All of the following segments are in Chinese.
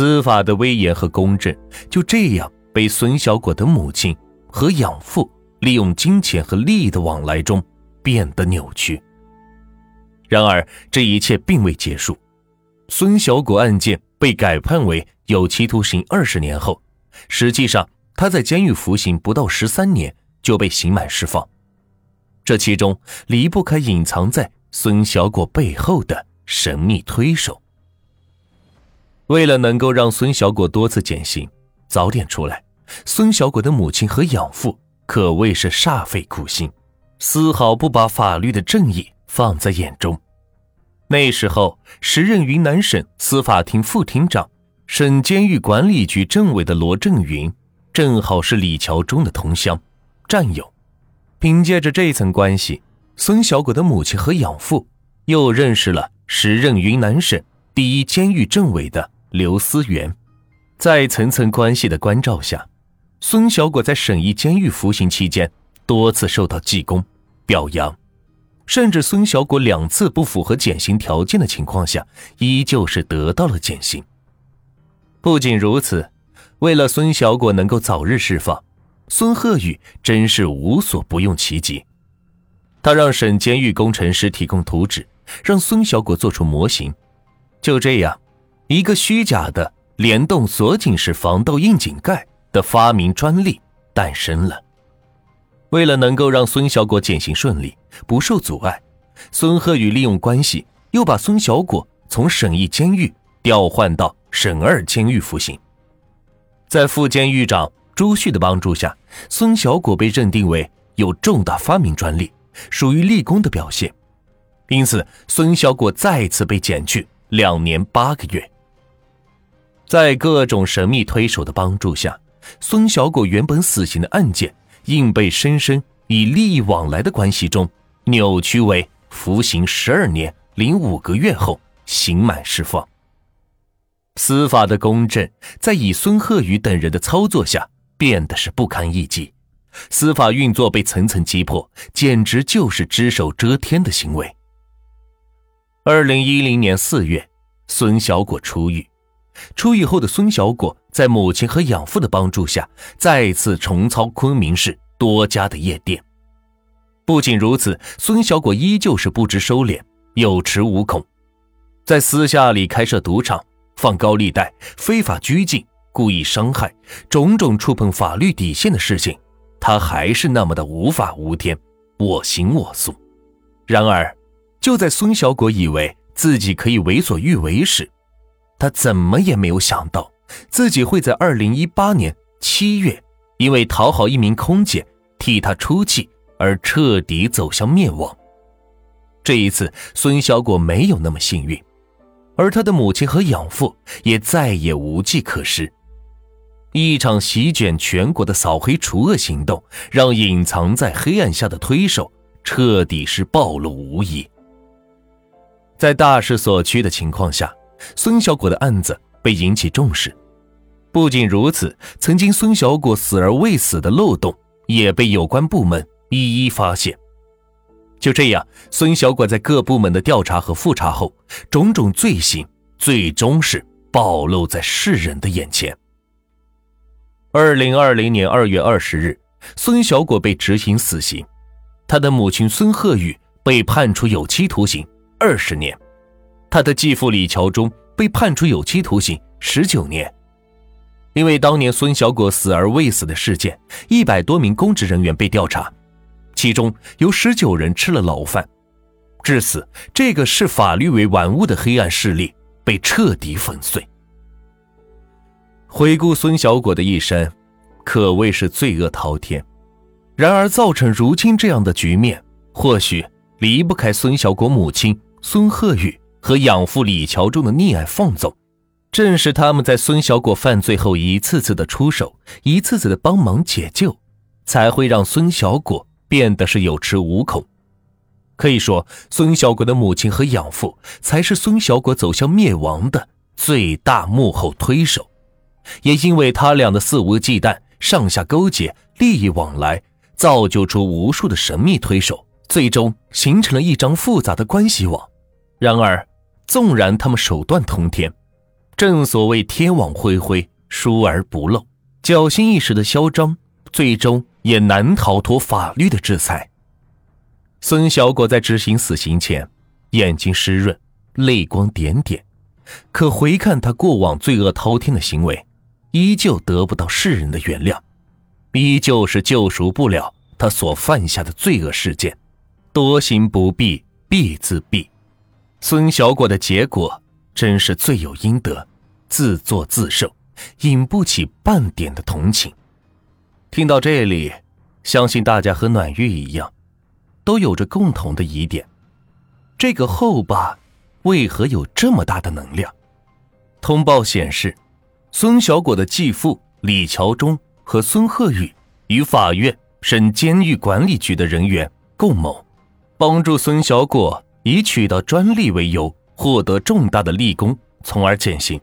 司法的威严和公正就这样被孙小果的母亲和养父利用金钱和利益的往来中变得扭曲。然而，这一切并未结束。孙小果案件被改判为有期徒刑二十年后，实际上他在监狱服刑不到十三年就被刑满释放。这其中离不开隐藏在孙小果背后的神秘推手。为了能够让孙小果多次减刑，早点出来，孙小果的母亲和养父可谓是煞费苦心，丝毫不把法律的正义放在眼中。那时候，时任云南省司法厅副厅长、省监狱管理局政委的罗振云，正好是李桥忠的同乡、战友。凭借着这层关系，孙小果的母亲和养父又认识了时任云南省第一监狱政委的刘思源。在层层关系的关照下，孙小果在省一监狱服刑期间，多次受到记功、表扬。甚至孙小果两次不符合减刑条件的情况下，依旧是得到了减刑。不仅如此，为了孙小果能够早日释放，孙鹤宇真是无所不用其极。他让省监狱工程师提供图纸，让孙小果做出模型。就这样，一个虚假的联动锁紧式防盗硬井盖的发明专利诞生了。为了能够让孙小果减刑顺利，不受阻碍，孙鹤宇利用关系又把孙小果从省一监狱调换到省二监狱服刑。在副监狱长朱旭的帮助下，孙小果被认定为有重大发明专利，属于立功的表现，因此孙小果再次被减去两年八个月。在各种神秘推手的帮助下，孙小果原本死刑的案件。硬被深深以利益往来的关系中扭曲为服刑十二年零五个月后刑满释放。司法的公正在以孙鹤宇等人的操作下变得是不堪一击，司法运作被层层击破，简直就是只手遮天的行为。二零一零年四月，孙小果出狱。出狱后的孙小果，在母亲和养父的帮助下，再次重操昆明市多家的夜店。不仅如此，孙小果依旧是不知收敛，有恃无恐，在私下里开设赌场、放高利贷、非法拘禁、故意伤害，种种触碰法律底线的事情，他还是那么的无法无天，我行我素。然而，就在孙小果以为自己可以为所欲为时，他怎么也没有想到，自己会在二零一八年七月，因为讨好一名空姐替他出气而彻底走向灭亡。这一次，孙小果没有那么幸运，而他的母亲和养父也再也无计可施。一场席卷全国的扫黑除恶行动，让隐藏在黑暗下的推手彻底是暴露无遗。在大势所趋的情况下。孙小果的案子被引起重视，不仅如此，曾经孙小果死而未死的漏洞也被有关部门一一发现。就这样，孙小果在各部门的调查和复查后，种种罪行最终是暴露在世人的眼前。二零二零年二月二十日，孙小果被执行死刑，他的母亲孙鹤宇被判处有期徒刑二十年。他的继父李桥忠被判处有期徒刑十九年，因为当年孙小果死而未死的事件，一百多名公职人员被调查，其中有十九人吃了牢饭，至此，这个视法律为玩物的黑暗势力被彻底粉碎。回顾孙小果的一生，可谓是罪恶滔天，然而造成如今这样的局面，或许离不开孙小果母亲孙鹤宇。和养父李桥忠的溺爱放纵，正是他们在孙小果犯罪后一次次的出手，一次次的帮忙解救，才会让孙小果变得是有恃无恐。可以说，孙小果的母亲和养父才是孙小果走向灭亡的最大幕后推手。也因为他俩的肆无忌惮、上下勾结、利益往来，造就出无数的神秘推手，最终形成了一张复杂的关系网。然而。纵然他们手段通天，正所谓天网恢恢，疏而不漏。侥幸一时的嚣张，最终也难逃脱法律的制裁。孙小果在执行死刑前，眼睛湿润，泪光点点。可回看他过往罪恶滔天的行为，依旧得不到世人的原谅，依旧是救赎不了他所犯下的罪恶事件。多行不必必自毙。孙小果的结果真是罪有应得，自作自受，引不起半点的同情。听到这里，相信大家和暖玉一样，都有着共同的疑点：这个后爸为何有这么大的能量？通报显示，孙小果的继父李桥忠和孙鹤宇与法院、省监狱管理局的人员共谋。帮助孙小果以取得专利为由获得重大的立功，从而减刑。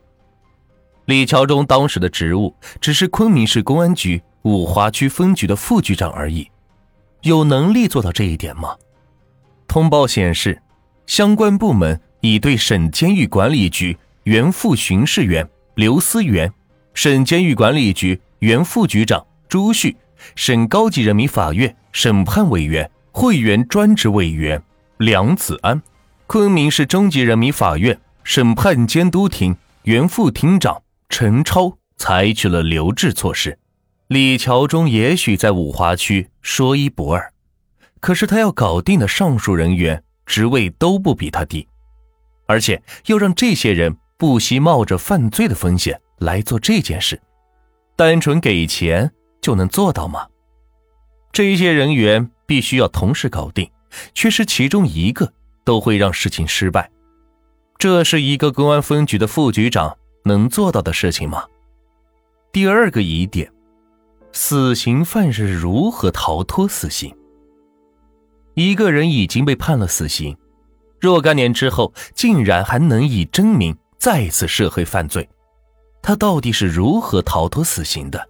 李桥忠当时的职务只是昆明市公安局五华区分局的副局长而已，有能力做到这一点吗？通报显示，相关部门已对省监狱管理局原副巡视员刘思源、省监狱管理局原副局长朱旭、省高级人民法院审判委员。会员专职委员梁子安，昆明市中级人民法院审判监督庭原副庭长陈超采取了留置措施。李桥忠也许在五华区说一不二，可是他要搞定的上述人员职位都不比他低，而且要让这些人不惜冒着犯罪的风险来做这件事，单纯给钱就能做到吗？这些人员。必须要同时搞定，却是其中一个都会让事情失败。这是一个公安分局的副局长能做到的事情吗？第二个疑点：死刑犯是如何逃脱死刑？一个人已经被判了死刑，若干年之后竟然还能以真名再次涉黑犯罪，他到底是如何逃脱死刑的？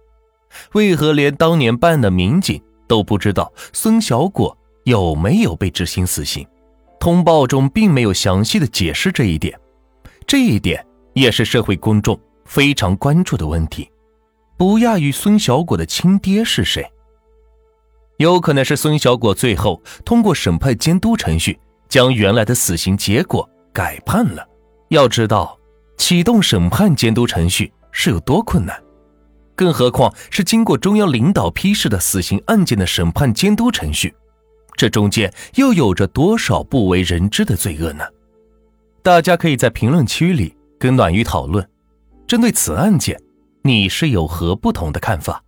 为何连当年办的民警？都不知道孙小果有没有被执行死刑，通报中并没有详细的解释这一点，这一点也是社会公众非常关注的问题。不亚于孙小果的亲爹是谁？有可能是孙小果最后通过审判监督程序，将原来的死刑结果改判了。要知道，启动审判监督程序是有多困难。更何况是经过中央领导批示的死刑案件的审判监督程序，这中间又有着多少不为人知的罪恶呢？大家可以在评论区里跟暖玉讨论，针对此案件，你是有何不同的看法？